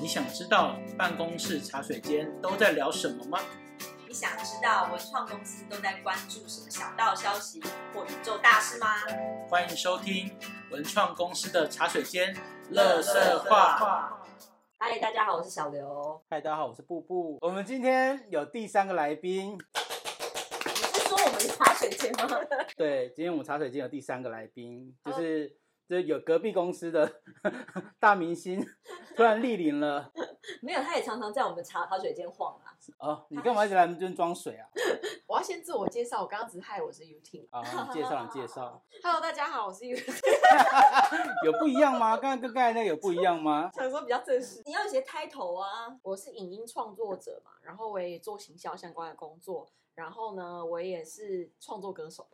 你想知道办公室茶水间都在聊什么吗？你想知道文创公司都在关注什么小道消息或宇宙大事吗？欢迎收听文创公司的茶水间乐色话。嗨，大家好，我是小刘。嗨，大家好，我是布布。我们今天有第三个来宾，你是说我们茶水间吗？对，今天我们茶水间有第三个来宾，就是就是有隔壁公司的 大明星突然莅临了。没有，他也常常在我们茶茶水间晃啊。哦，你干嘛一直来我们这边装水啊？我要先自我介绍，我刚刚只是嗨，我是。啊，你介绍，你介绍，Hello，大家好，我是 Uting。有不一样吗？刚刚跟刚才那个有不一样吗？想说比较正式，你要有些开头啊。我是影音创作者嘛，然后我也做行销相关的工作，然后呢，我也是创作歌手。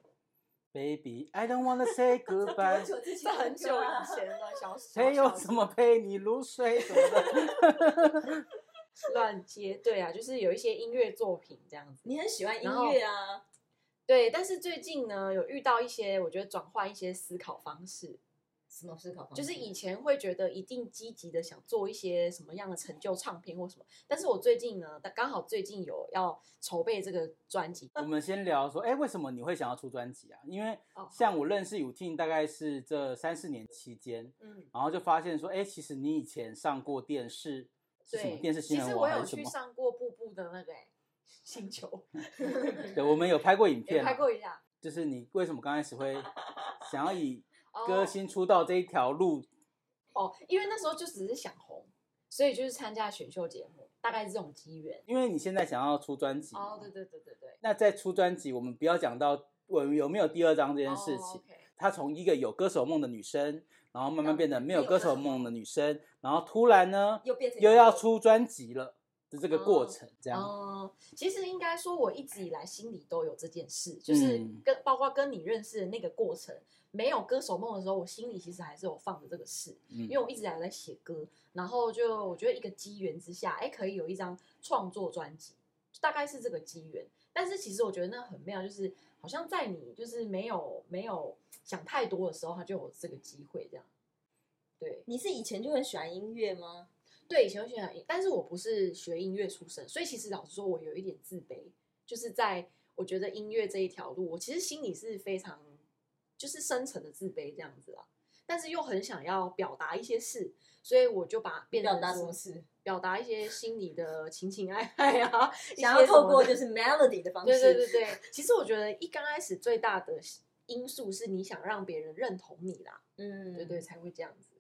Baby, I don't wanna say goodbye。久之这很久以前了，小时谁有小什么陪你入睡什么的？乱接，对啊，就是有一些音乐作品这样子。你很喜欢音乐啊？对，但是最近呢，有遇到一些我觉得转换一些思考方式，什么思考方式？就是以前会觉得一定积极的想做一些什么样的成就唱片或什么，但是我最近呢，刚好最近有要筹备这个专辑，我们先聊说，哎，为什么你会想要出专辑啊？因为哦像我认识有 T 大概是这三四年期间，嗯，然后就发现说，哎，其实你以前上过电视，是什么对，电视新闻其实我有去？上过步步的那个、欸、星球，对，我们有拍过影片啊，拍过一下。就是你为什么刚开始会想要以哦歌星出道这一条路？哦，因为那时候就只是想红，所以就是参加选秀节目，大概是这种机缘。因为你现在想要出专辑，哦，对对对对对，那在出专辑，我们不要讲到我有没有第二张这件事情。她从一个有歌手梦的女生，然后慢慢变得没有歌手梦的女生，嗯然后突然呢又变成又要出专辑了的这个过哦程，这样。嗯，其实应该说，我一直以来心里都有这件事，就是嗯跟、包括跟你认识的那个过程，没有歌手梦的时候，我心里其实还是有放着这个事，嗯因为我一直以来在写歌，然后就我觉得一个机缘之下，哎，可以有一张创作专辑，大概是这个机缘。但是其实我觉得那很妙，就是好像在你就是没有没有想太多的时候，他就有这个机会这样。对，你是以前就很喜欢音乐吗？对，以前会学音，但是我不是学音乐出身，所以其实老实说，我有一点自卑，就是在我觉得音乐这一条路，我其实心里是非常就是深层的自卑这样子啊，但是又很想要表达一些事，所以我就把变成表达什说么事？表达一些心里的情情爱爱啊，一想要透过就是 melody 的方式。对对对对，其实我觉得一刚开始最大的因素是你想让别人认同你啦，嗯，对对，才会这样子，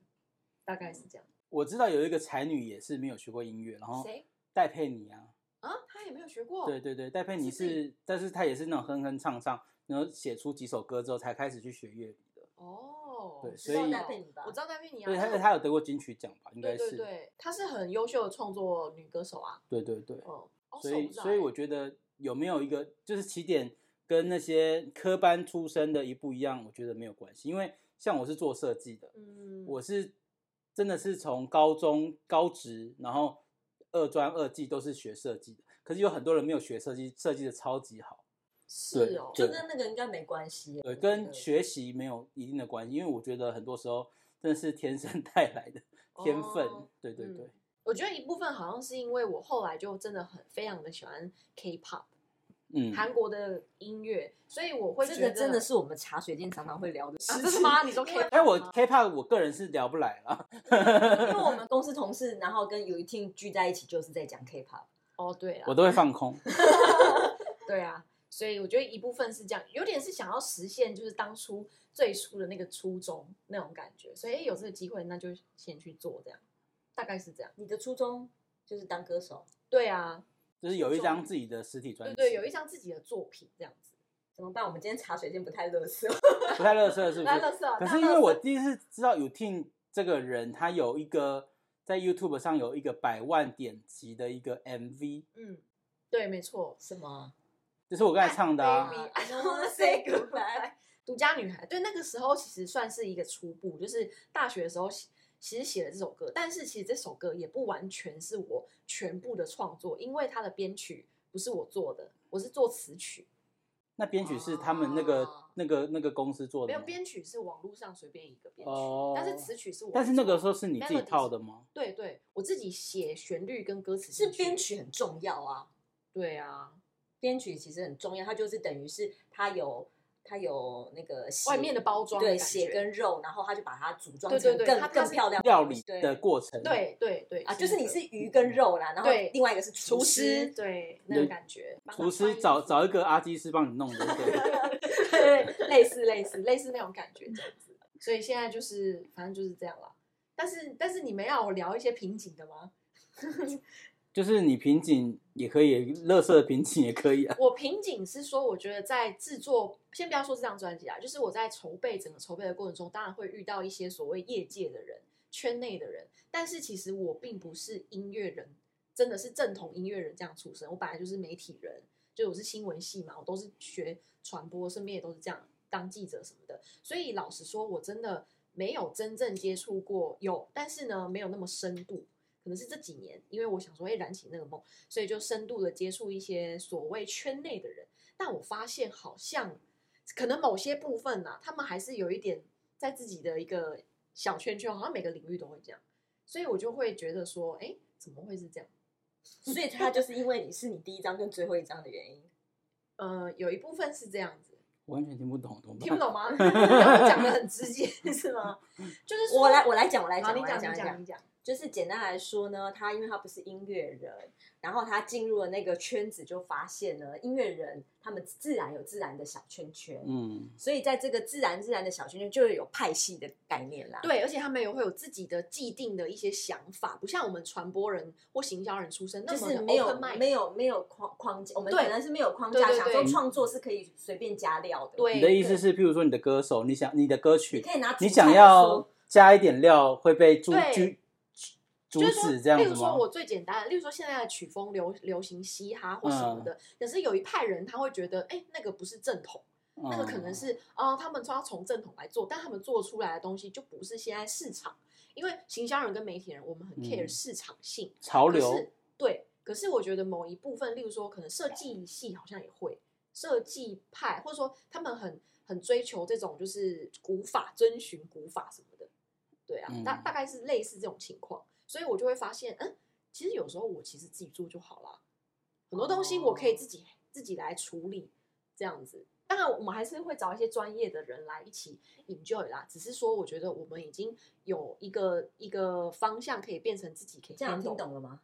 大概是这样。我知道有一个才女也是没有学过音乐，然后谁戴佩妮啊，啊？她也没有学过，对对对，戴佩妮是是，但是她也是那种哼哼唱唱，然后写出几首歌之后才开始去学乐理的。哦，对所以戴佩妮吧我知道戴佩妮啊，对，她但是她有得过金曲奖吧？应该是。对对，她是很优秀的创作女歌手啊，对对对嗯，哦所以所以我欸觉得有没有一个就是起点跟那些科班出身的一不一样，我觉得没有关系，因为像我是做设计的，嗯，我是真的是从高中高职，然后二专二技都是学设计的，可是有很多人没有学设计，设计的超级好，是哦，就跟那个应该没关系。对，跟学习没有一定的关系，因为我觉得很多时候真的是天生 带来的天分，对对对，我觉得一部分好像是因为我后来就真的很非常的喜欢 K-pop 嗯，韩国的音乐，所所以我会这觉得个真的是我们茶水间常常会聊的事啊，情。真的吗？你说 K？哎，我 K-pop 我个人是聊不来了，因为我们公司同事，然后跟有一 team 聚在一起，就是在讲 K-pop。哦，对我啊，都会放空。对啊，所以我觉得一部分是这样，有点是想要实现就是当初最初的那个初衷那种感觉，所以诶有这个机会那就先去做这样，大概是这样。你的初衷就是当歌手，对啊，就是有一张自己的实体专辑，对对，有一张自己的作品这样子。怎么办？我们今天茶水间不太乐色。不太乐色是不是？来乐色，可是因为我第一次知道有 Tin 这个人，他有一个在 YouTube 上有一个百万点击的一个 MV，嗯，对，没错，什么就是我刚才唱的啊。Baby, I don't wanna say goodbye 独家女孩，对，那个时候其实算是一个初步，就是大学的时候写其实写了这首歌，但是其实这首歌也不完全是我全部的创作，因为它的编曲不是我做的，我是做词曲。那编曲是他们那个哦那个那个公司做的没有？编曲是网络上随便一个编曲，哦，但是词曲是我。但是那个时候是你自己套的吗？对对，我自己写旋律跟歌词是编曲很重要啊，对啊，编曲其实很重要，它就是等于是它有它有那个外面的包装的对血跟肉，然后它就把它组装对成更更漂亮料理的过程，，对对对啊，就是你是鱼跟肉啦，然后另外一个是厨师师，，对那个感觉，厨师找找一个阿基师帮你弄的，对。对，类似类似类似那种感觉这样子。所以现在就是反正就是这样了。但是但是你们要我聊一些瓶颈的吗？就是你瓶颈也可以，乐色的瓶颈也可以啊。我瓶颈是说，我觉得在制作，先不要说这张专辑啊，就是我在筹备整个筹备的过程中，当然会遇到一些所谓业界的人、圈内的人，但是其实我并不是音乐人，真的是正统音乐人这样出身。我本来就是媒体人，就我是新闻系嘛，我都是学传播，身边也都是这样当记者什么的。所以老实说，我真的没有真正接触过，有，但是呢，没有那么深度。可能是这几年，因为我想说，哎，燃起那个梦，所以就深度的接触一些所谓圈内的人。但我发现好像可能某些部分呐、他们还是有一点在自己的一个小圈圈，好像每个领域都会这样，所以我就会觉得说，哎，怎么会是这样？所以他就是因为你是你第一张跟最后一张的原因。呃，有一部分是这样子，完全听不懂，听不懂吗？讲的很直接是吗？就是我来，我来讲，我来好，讲，你讲，讲讲你讲，。你讲。就是简单来说呢，他因为他不是音乐人，然后他进入了那个圈子，就发现呢，音乐人他们自然有自然的小圈圈，嗯，所以在这个自然自然的小圈圈，就会有派系的概念啦。对，而且他们也会有自己的既定的一些想法，不像我们传播人或行销人出身那么的就是没有没有没有框框架，我们可能是没有框架，想说创作是可以随便加料的。对你的意思是，譬如说你的歌手，你想你的歌你曲，可以拿你想要加一点料会被阻对就是说止这样子？例如说我最简单的，例如说现在的曲风流流行嘻哈或什么的，嗯可是有一派人他会觉得，哎，那个不是正统，那个可能嗯。是哦、他们说要从正统来做，但他们做出来的东西就不是现在市场，因为行销人跟媒体人我们很 care 嗯市场性，潮流。对，可是我觉得某一部分，例如说可能设计系好像也会，设计派或者说他们很很追求这种就是古法，遵循古法什么的，对啊，大嗯。大概是类似这种情况，所以我就会发现，嗯，其实有时候我其实自己做就好了，很多东西我可以自己、自己来处理，这样子。当然，我们还是会找一些专业的人来一起 enjoy 啦。只是说，我觉得我们已经有一个一个方向，可以变成自己可以这样听懂了吗？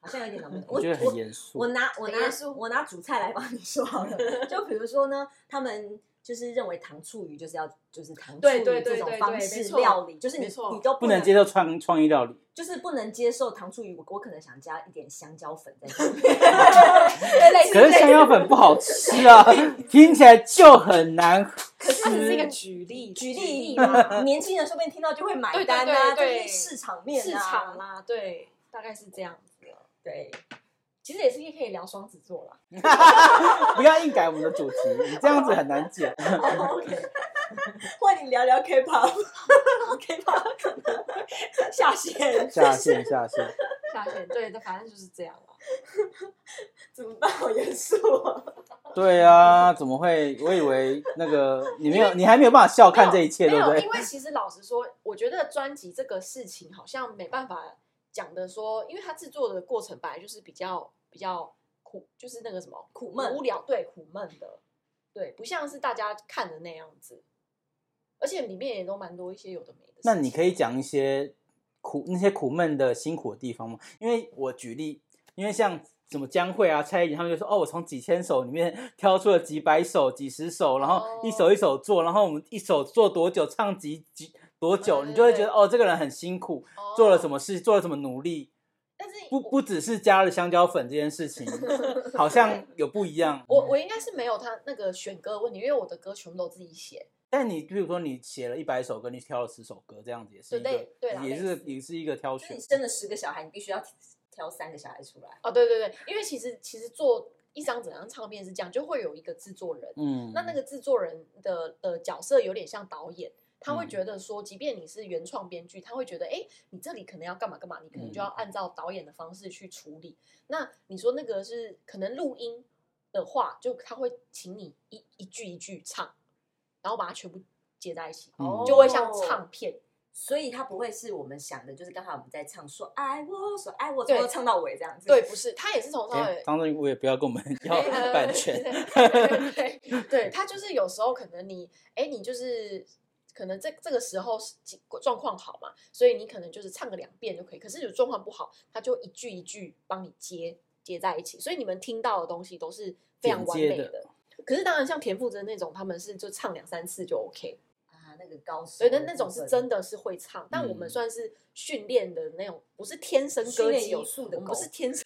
好像有点懂不 懂。我觉得很严肃我。拿我拿我拿主菜来帮你说好了。就比如说呢，他们就是认为糖醋鱼就是要就是糖醋鱼对对对这种对方式没错料理，就是你没错你都不能接受创创意料理，就是不能接受糖醋鱼，我我可能想加一点香蕉粉在里面。对类似可是香蕉粉不好吃啊，听起来就很难可是它只是一个。举例，举例年轻人说不定听到就会买单啊，对对这是市场面啊，市场啦，对，大概是这样子的。对。其实也是可以聊双子座啦。不要硬改我们的主题，你这样子很难剪。OK，换你聊聊 K-pop，K-pop 可能下线，下线下线，下线，对，反正就是这样啦。怎么办？好严肃啊！对啊，怎么会？我以为那个你没有，你还没有办法笑看这一切，对不对因？为其实老实说，我觉得专辑这个事情好像没办法讲的说，因为它制作的过程本来就是比较比较苦，就是那个什么苦闷无聊，对，苦闷的，对，不像是大家看的那样子，而且里面也都蛮多一些有的没的。那你可以讲一些苦那些苦闷的辛苦的地方吗？因为我举例，因为像什么江蕙啊、蔡依林他们就说，哦，我从几千首里面 挑出了几百首、几十首，然后一首一首做，然后我们一首做多久，唱几几多久，对你就会觉得哦，这个人很辛苦，哦做了什么事，做了什么努力。但是不不只是加了香蕉粉这件事情，好像有不一样。我我应该是没有他那个选歌的问题，因为我的歌全部都自己写。但你比如说你写了一百首歌，你挑了十首歌，这样子也是一个对对也是也是一个挑选就你。生了十个小孩，你必须要挑三个小孩出来。哦，对对对，因为其实其实做一张整张唱片是这样，就会有一个制作人，嗯，那那个制作人的的角色有点像导演，他会嗯觉得说，即便你是原创编剧，他会觉得，哎，你这里可能要干嘛干嘛，你可能就要嗯按照导演的方式去处理。那你说那个是可能录音的话，就他会请你一一句一句唱，然后把它全部接在一起，嗯就会像唱片。所以它不会是我们想的，就是刚才我们在唱说爱我，说爱我，对从头唱到尾这样子。对，不是，他也是从头到哎尾。张正我也不要跟我们 要版权。对，他就是有时候可能你，哎，你就是可能这这个时候是几状况好嘛，所以你可能就是唱个两遍就可以。可是有状况不好，他就一句一句帮你接接在一起，所以你们听到的东西都是非常完美的的。可是当然，像田馥甄那种，他们是就唱两三次就 OK，啊，那个高手所以那那种是真的是会唱，但我们嗯算是训练的那种，不是天生歌姬，有素的狗我们不是天生。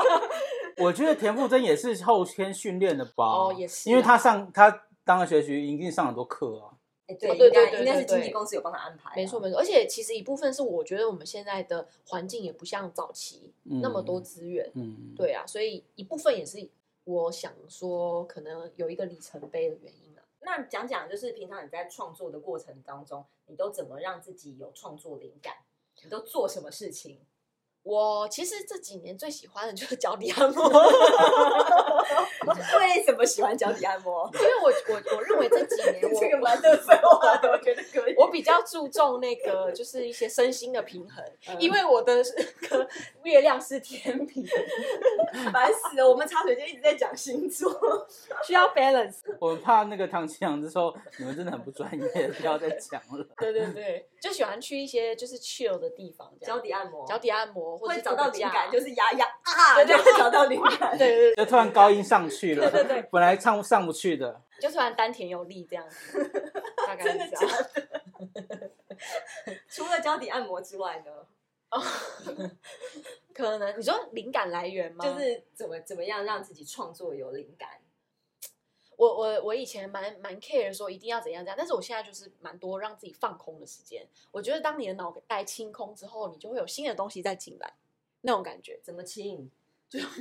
我觉得田馥甄也是后天训练的吧？哦也是啊因为他上他当了学习一定上很多课啊。哎，对，哦对对对应该是经纪公司有帮他安排啊，没错没错，而且其实一部分是我觉得我们现在的环境也不像早期那么多资源，嗯，对啊，所以一部分也是我想说可能有一个里程碑的原因啊。那讲讲，就是平常你在创作的过程当中，你都怎么让自己有创作灵感？你都做什么事情？我其实这几年最喜欢的就是 脚底按摩，为什么喜欢脚底按摩？因为我我我认为这几年我 这个蛮多废话的，我觉得可以。我比较注重那个就是一些身心的平衡，嗯因为我的那个月亮是天平，烦死了，我们插水间一直在讲星座，需要 balance。我们怕那个唐奇阳之后，你们真的很不专业，不要再讲了。对对对，就喜欢去一些就是 chill 的地方，脚底按摩，脚底按摩或者会找到灵感，就是是压压啊，对对就会找到灵感。对对对，就突然高音上去了，对对对 本来唱上不去的。就突然丹田有力这样子，大概真的是这样。假的？除了脚底按摩之外呢，哦可能你说灵感来源吗？就是怎么怎么样让自己创作有灵感？我我我以前蛮蛮 care 说一定要怎样怎样，但是我现在就是蛮多让自己放空的时间。我觉得当你的脑袋清空之后，你就会有新的东西再进来，那种感觉。怎么亲？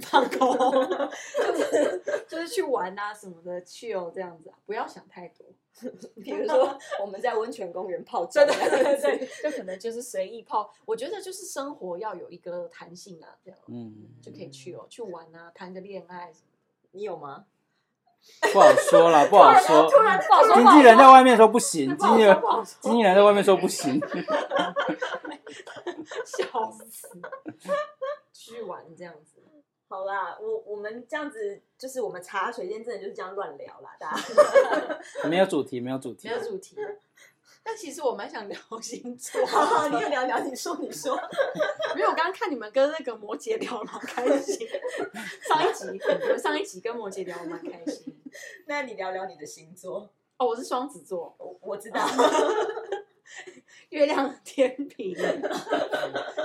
放空，就是 就是去玩啊什么的，去哦这样子啊，不要想太多。比如说 我们在温泉公园泡对脚，对对对，就可能就是随意泡。我觉得就是生活要有一个弹性啊，这样嗯，就可以去哦，去玩啊，谈个恋爱什么的。你有吗？不好说了，不好说。突然不好说，经纪人在外面说不行，不经纪人经纪人在外面说不行。笑死，去玩这样子。好啦，我我们这样子就是我们茶水间真的就是这样乱聊啦，大家。没有主题，没有主题没。有主题。但其实我蛮想聊星座，好好，你也聊聊，你说你说。没有我刚刚看你们跟那个摩羯聊得蛮开心。上一集，你们上一集跟摩羯聊我蛮开心。那你聊聊你的星座，哦，我是双子座，我我知道。月亮天平。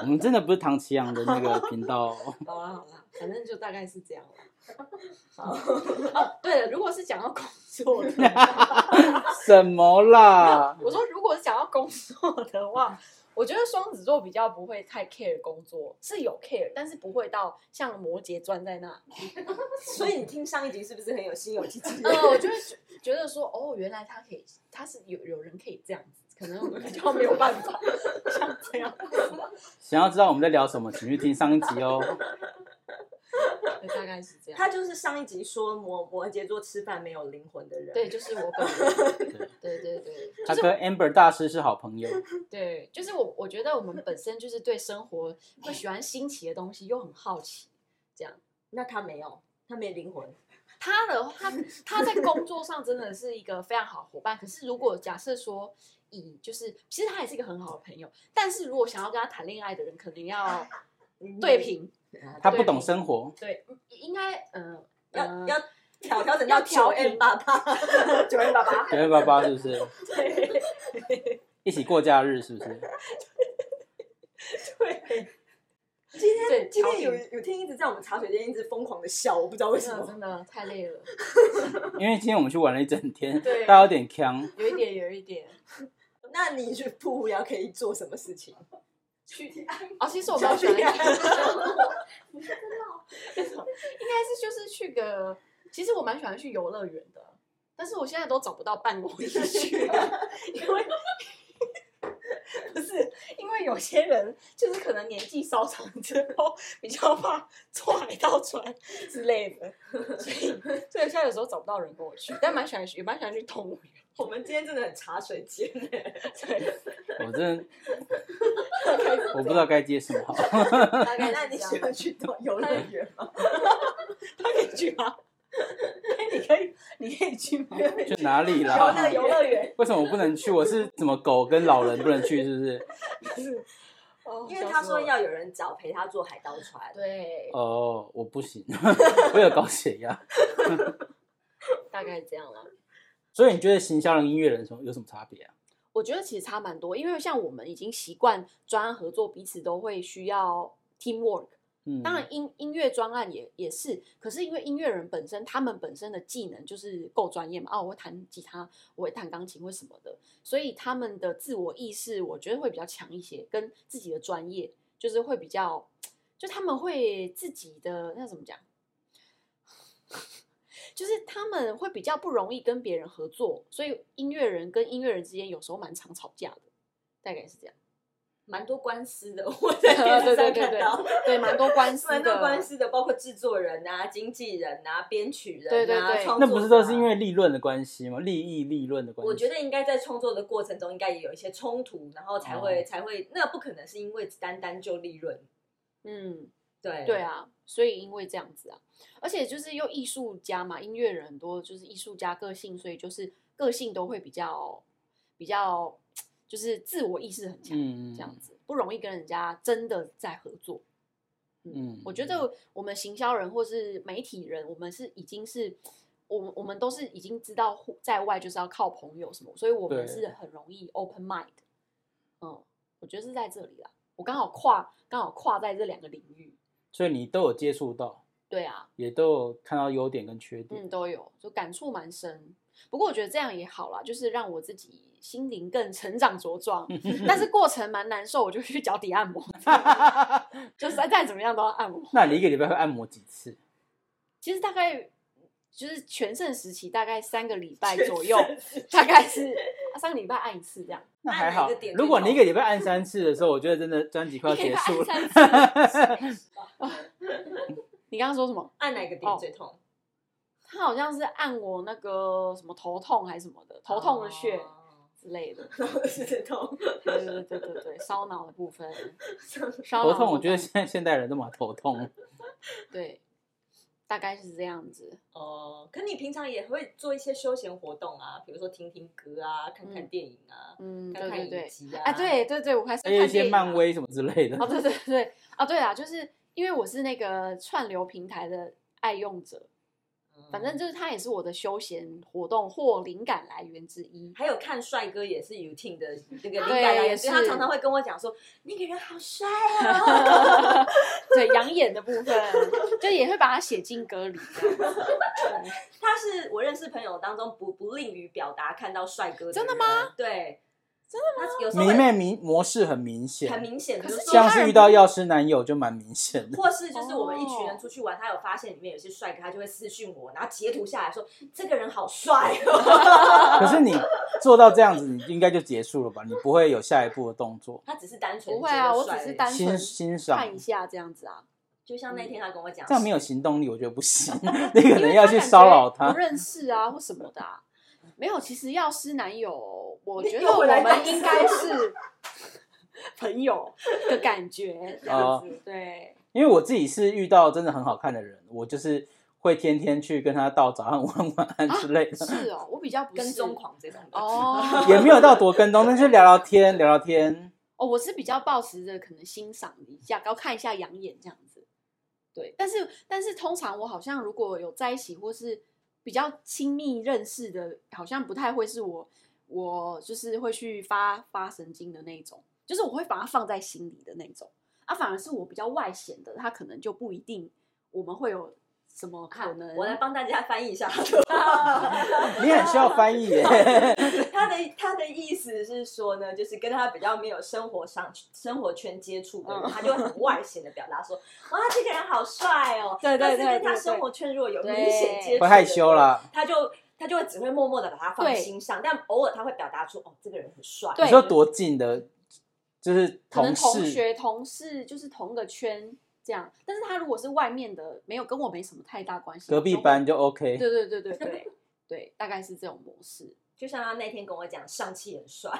我们真的不是唐奇阳的那个频道哦。好啦好啦，反正就大概是这样啦。好，哦，对了，如果是讲到工作的话，什么啦？我说如果是讲到工作的话，我觉得双子座比较不会太 care 工作，是有 care，但是不会到像摩羯钻在那。所以你听上一集是不是很有心有戚戚？呃，我就会觉觉得说，哦，原来他可以，他是有有人可以这样子，可能我比较没有办法 像这样，想要知道我们在聊什么，请去听上一集哦。大概是这样。他就是上一集说摩摩羯座吃饭没有灵魂的人。对，就是我本人，对对对，就是他跟 Amber 大师是好朋友。对，就是我，我觉得我们本身就是对生活会喜欢新奇的东西，又很好奇，这样。那他没有，他没灵魂。他的他他在工作上真的是一个非常好的伙伴，可是如果假设说以就是，其实他也是一个很好的朋友，但是如果想要跟他谈恋爱的人，肯定要对平，他不懂生活，对，应该嗯、要呃要调调整到要调九 M 八八，九 n 八八。九 n 八八是不是？对一起过假日是不是？对，今天今天有有天一直在我们茶水间一直疯狂的笑，我不知道为什么。真的真的太累了，因为今天我们去玩了一整天，对大家有点呛。有一点有一点。那你去瀑布要可以做什么事情？去哦，其实我蛮喜欢，应该是就是去个，其实我蛮喜欢去游乐园的，但是我现在都找不到伴我一起去，因为 不是因为为有些人就是可能年纪稍长之后比较怕坐海盗船之类的，所以所以现在有时候找不到人跟我去，但蛮喜欢去，也蛮喜欢去动物园。我们今天真的很茶水间 对，我真的我不知道该接什么好。大概那你喜欢去动游乐园吗？他可以去吗？你可以，你可以去吗？去哪里游乐啦？游乐园，为什么我不能去？我是怎么狗跟老人不能去？是不是？哦因为他说要有人找陪他坐海盗船。对，哦，我不行，我有高血压。大概这样啦。所以你觉得行销人、音乐人什么有什么差别啊？我觉得其实差蛮多，因为像我们已经习惯专案合作，彼此都会需要 teamwork。嗯，当然音音乐专案也也是，可是因为音乐人本身他们本身的技能就是够专业嘛，啊，我会弹吉他，我会弹钢琴，或什么的，所以他们的自我意识我觉得会比较强一些，跟自己的专业就是会比较，就他们会自己的那怎么讲，就是他们会比较不容易跟别人合作，所以音乐人跟音乐人之间有时候蛮常吵架的，大概是这样。蛮多官司的，我在电视上看到，对，蛮多官司 蛮的，多官司的，包括制作人啊、经纪人啊、编曲人啊，对对对那不是都是因为利润的关系吗？利益、利润的关系。我觉得应该在创作的过程中，应该也有一些冲突，然后才会、哦才会，那不可能是因为单单就利润，嗯。对对，啊，所以因为这样子啊，而且就是又艺术家嘛，音乐人很多就是艺术家个性，所以就是个性都会比较比较，就是自我意识很强，嗯这样子不容易跟人家真的在合作。嗯我觉得我们行销人或是媒体人，我们是已经是。我们我们都是已经知道互在外就是要靠朋友什么，所以我们是很容易 open mind。嗯，我觉得是在这里啦。我刚好跨刚好跨在这两个领域。所以你都有接触到，对啊，也都有看到优点跟缺点。嗯，都有，就感触蛮深。不过我觉得这样也好啦，就是让我自己心灵更成长茁壮。但是过程蛮难受，我就去脚底按摩，就是再怎么样都要按摩。那你一个礼拜会按摩几次？其实大概就是全盛时期，大概三个礼拜左右，大概是啊三个礼拜按一次这样。那还好如果你一痛个礼拜按三次的时候，我觉得真的专辑快要结束了。你刚刚说什么？按哪个点最痛？他好像是按我那个什么头痛还是什么的，头痛的穴哦之类的。是痛，对对对对对，烧脑的部分，烧头痛，我觉得现在现代人都蛮头痛。对，大概是这样子。哦。可你平常也会做一些休闲活动啊，比如说听听歌啊，看看嗯电影啊，嗯，看看对对对，影集啊。哎，对对对，我还是还有一些漫。威什么之类的。哦，对对对，啊，对啊，就是因为我是那个串流平台的爱用者，嗯，反正就是它也是我的休闲活动或灵感来源之一。还有看帅哥也是 u t i n 的那个灵感来源，也所以他常常会跟我讲说那个人好帅 啊。对养眼的部分，就也会把它写进歌里。他是我认识朋友当中不不吝于表达看到帅哥的，真的吗？对，真的吗？他有时候迷妹迷模式很明显，很明显，可是像是遇到药师男友就蛮明显的。或是就是我们一群哦人出去玩，他有发现里面有些帅哥，他就会私讯我，然后截图下来说这个人好帅哦。可是你做到这样子，你应该就结束了吧？你不会有下一步的动作，他只是单纯不会啊，我只是单纯欣欣赏看一下这样子啊。就像那天他跟我讲，这样没有行动力，我觉得不行。你可能要去骚扰他不。认识啊或什么的、啊。没有，其实药师男友，我觉得我们应该是 朋友的感觉，这样子。对，因为我自己是遇到真的很好看的人，我就是会天天去跟他道早安、晚晚安之类的，是哦，我比较跟踪狂这种的。哦 也没有到多跟踪，但是聊聊天，聊聊天。哦，我是比较抱持着可能欣赏一下，然后看一下养眼这样子。对，但是但是通常我好像如果有在一起或是比较亲密认识的，好像不太会是我我就是会去发发神经的那种，就是我会把它放在心里的那种。啊，反而是我比较外显的，他可能就不一定我们会有什么可能。我来帮大家翻译一下，你很需要翻译耶。他的他的意思是说呢，就是跟他比较没有生活上生活圈接触的人，嗯他就会很外显的表达说，哇，这个人好帅哦。对对但是对跟他生活圈如果有对明显接触，会害羞。了。他就他就会只会默默的把他放心上，但偶尔他会表达出哦，这个人很帅。对你说多近的，就是可能同事，同学、同事就是同个圈这样。但是他如果是外面的，没有跟我没什么太大关系，隔壁班就 OK。对对对对对对，大概是这种模式。就像他那天跟我讲，上气很帅，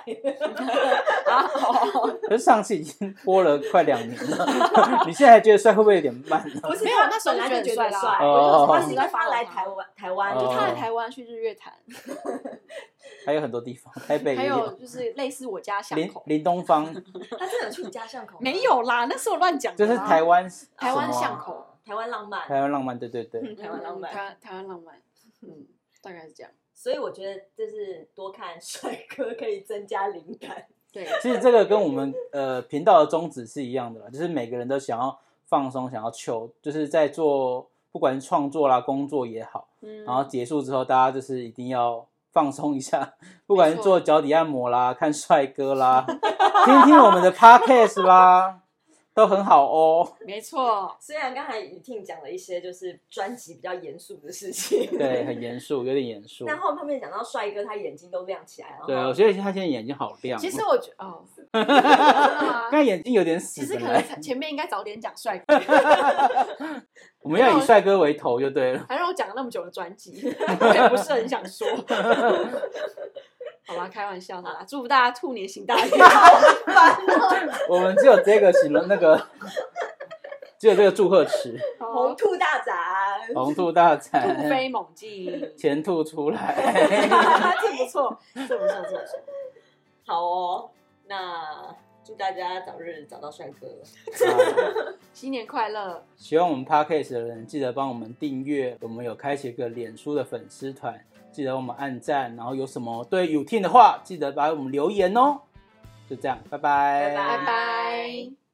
啊，哦可是上次已经播了快两年了，你现在还觉得帅会不会有点慢呢？不是没有那时候本来就觉得帅啦帅，哦他是因为他来台湾，台湾哦就他来台湾去日月潭，还有很多地方，台北还有。就是类似我家巷林口，林东方，他真的去你家巷口？没有啦，那是我乱讲。就是台湾台湾巷口，台湾浪漫，台湾浪漫，对对对。嗯台湾浪漫台湾台湾浪漫，嗯，大概是这样。所以我觉得就是多看 帅哥可以增加灵感。对，其实这个跟我们呃频道的宗旨是一样的啦，就是每个人都想要放松，想要求，就是在做不管是创作啦、工作也好，嗯然后结束之后，大家就是一定要放松一下，不管是做脚底按摩啦、看帅哥啦、听听我们的 podcast 啦，都很好哦。没错，虽然刚才雨婷讲了一些就是专辑比较严肃的事情，对，很严肃，有点严肃。但后面讲到帅哥，他眼睛都亮起来了。对，然后我觉得他现在眼睛好亮哦。其实我觉哦，真 的刚才眼睛有点死其实可能前面应该早点讲帅哥，我们要以帅哥为头就对了。还让我讲了那么久的专辑，我也不是很想说。好吧，开玩笑的啦，祝福大家兔年行大运。我们只有这个形容那个，只有这个祝贺词，红兔大展，红兔大展，突，飞猛进，前兔出来。这不错，这不错，这不错。好哦。那祝大家早日找到帅哥。啊新年快乐！喜欢我们 podcast 的人，记得帮我们订阅。我们有开启一个脸书的粉丝团，记得我们按赞。然后有什么对有听的话，记得把我们留言哦。就这样，拜拜，拜拜拜拜。